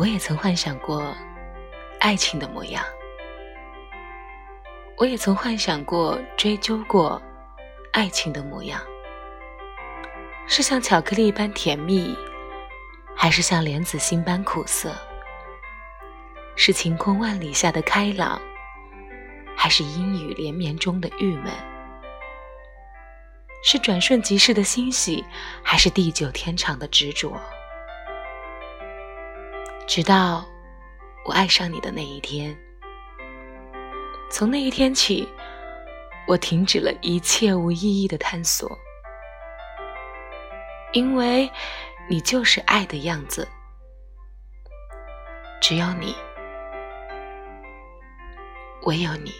我也曾幻想过爱情的模样，我也曾幻想过、追究过爱情的模样，是像巧克力般甜蜜，还是像莲子心般苦涩？是晴空万里下的开朗，还是阴雨连绵中的郁闷？是转瞬即逝的欣喜，还是地久天长的执着？直到我爱上你的那一天，从那一天起，我停止了一切无意义的探索，因为你就是爱的样子，只有你，唯有你。